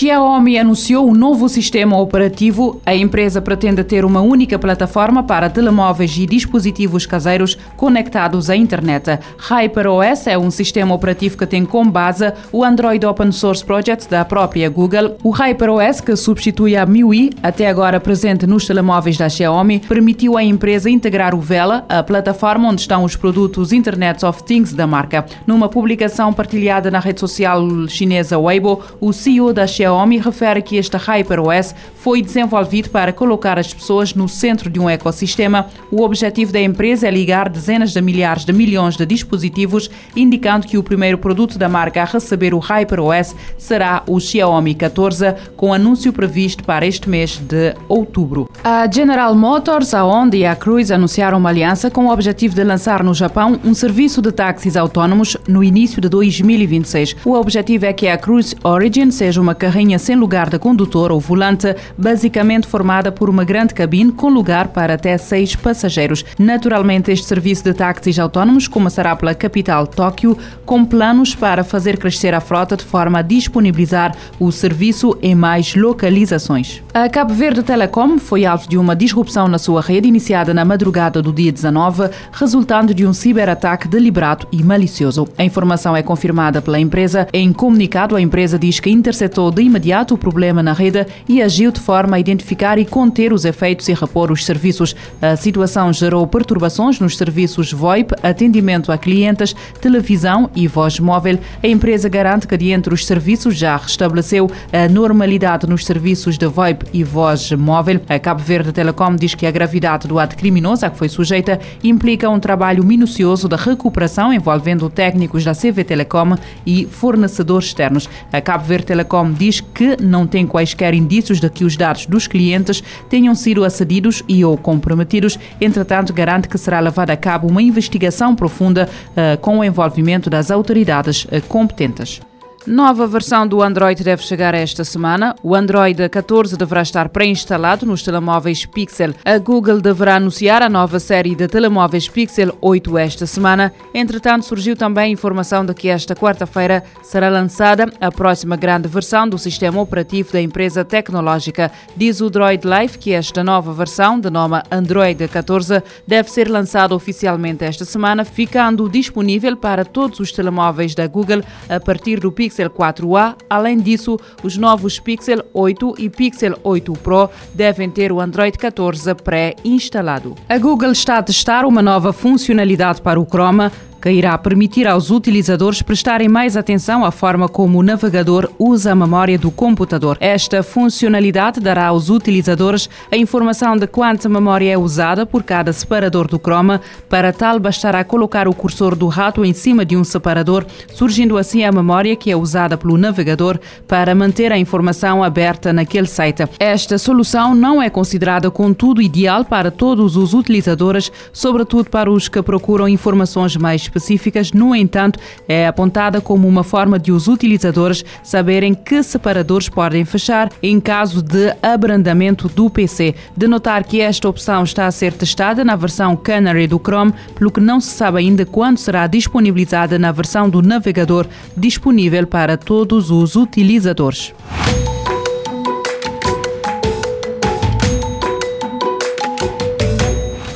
Xiaomi anunciou um novo sistema operativo. A empresa pretende ter uma única plataforma para telemóveis e dispositivos caseiros conectados à internet. HyperOS é um sistema operativo que tem como base o Android Open Source Project da própria Google. O HyperOS, que substitui a MIUI, até agora presente nos telemóveis da Xiaomi, permitiu à empresa integrar o Vela, a plataforma onde estão os produtos Internet of Things da marca. Numa publicação partilhada na rede social chinesa Weibo, o CEO da Xiaomi Xiaomi refere que este HyperOS foi desenvolvido para colocar as pessoas no centro de um ecossistema. O objetivo da empresa é ligar dezenas de milhares de milhões de dispositivos, indicando que o primeiro produto da marca a receber o HyperOS será o Xiaomi 14, com anúncio previsto para este mês de outubro. A General Motors, a Honda e a Cruise anunciaram uma aliança com o objetivo de lançar no Japão um serviço de táxis autónomos no início de 2026. O objetivo é que a Cruise Origin seja uma carrinha sem lugar de condutor ou volante, basicamente formada por uma grande cabine com lugar para até seis passageiros. Naturalmente, este serviço de táxis autónomos começará pela capital Tóquio, com planos para fazer crescer a frota de forma a disponibilizar o serviço em mais localizações. A Cabo Verde Telecom foi alvo de uma disrupção na sua rede iniciada na madrugada do dia 19, resultando de um ciberataque deliberado e malicioso. A informação é confirmada pela empresa. Em comunicado, a empresa diz que interceptou de imediato o problema na rede e agiu de forma a identificar e conter os efeitos e repor os serviços. A situação gerou perturbações nos serviços VoIP, atendimento a clientes, televisão e voz móvel. A empresa garante que, dentre os serviços, já restabeleceu a normalidade nos serviços de VoIP e voz móvel. A Cabo Verde Telecom diz que a gravidade do ato criminoso a que foi sujeita implica um trabalho minucioso de recuperação envolvendo técnicos da CV Telecom e fornecedores externos. A Cabo Verde Telecom diz que não tem quaisquer indícios de que os dados dos clientes tenham sido acedidos e ou comprometidos. Entretanto, garante que será levada a cabo uma investigação profunda uh, com o envolvimento das autoridades uh, competentes. Nova versão do Android deve chegar esta semana. O Android 14 deverá estar pré-instalado nos telemóveis Pixel. A Google deverá anunciar a nova série de telemóveis Pixel 8 esta semana. Entretanto, surgiu também a informação de que esta quarta-feira será lançada a próxima grande versão do sistema operativo da empresa tecnológica. Diz o Droid Life que esta nova versão, de nome Android 14, deve ser lançada oficialmente esta semana, ficando disponível para todos os telemóveis da Google a partir do Pixel Pixel 4a. Além disso, os novos Pixel 8 e Pixel 8 Pro devem ter o Android 14 pré-instalado. A Google está a testar uma nova funcionalidade para o Chrome que irá permitir aos utilizadores prestarem mais atenção à forma como o navegador usa a memória do computador. Esta funcionalidade dará aos utilizadores a informação de quanta memória é usada por cada separador do Chrome. Para tal, bastará colocar o cursor do rato em cima de um separador, surgindo assim a memória que é usada pelo navegador para manter a informação aberta naquele site. Esta solução não é considerada, contudo, ideal para todos os utilizadores, sobretudo para os que procuram informações mais específicas, no entanto, é apontada como uma forma de os utilizadores saberem que separadores podem fechar em caso de abrandamento do PC. De notar que esta opção está a ser testada na versão Canary do Chrome, pelo que não se sabe ainda quando será disponibilizada na versão do navegador disponível para todos os utilizadores.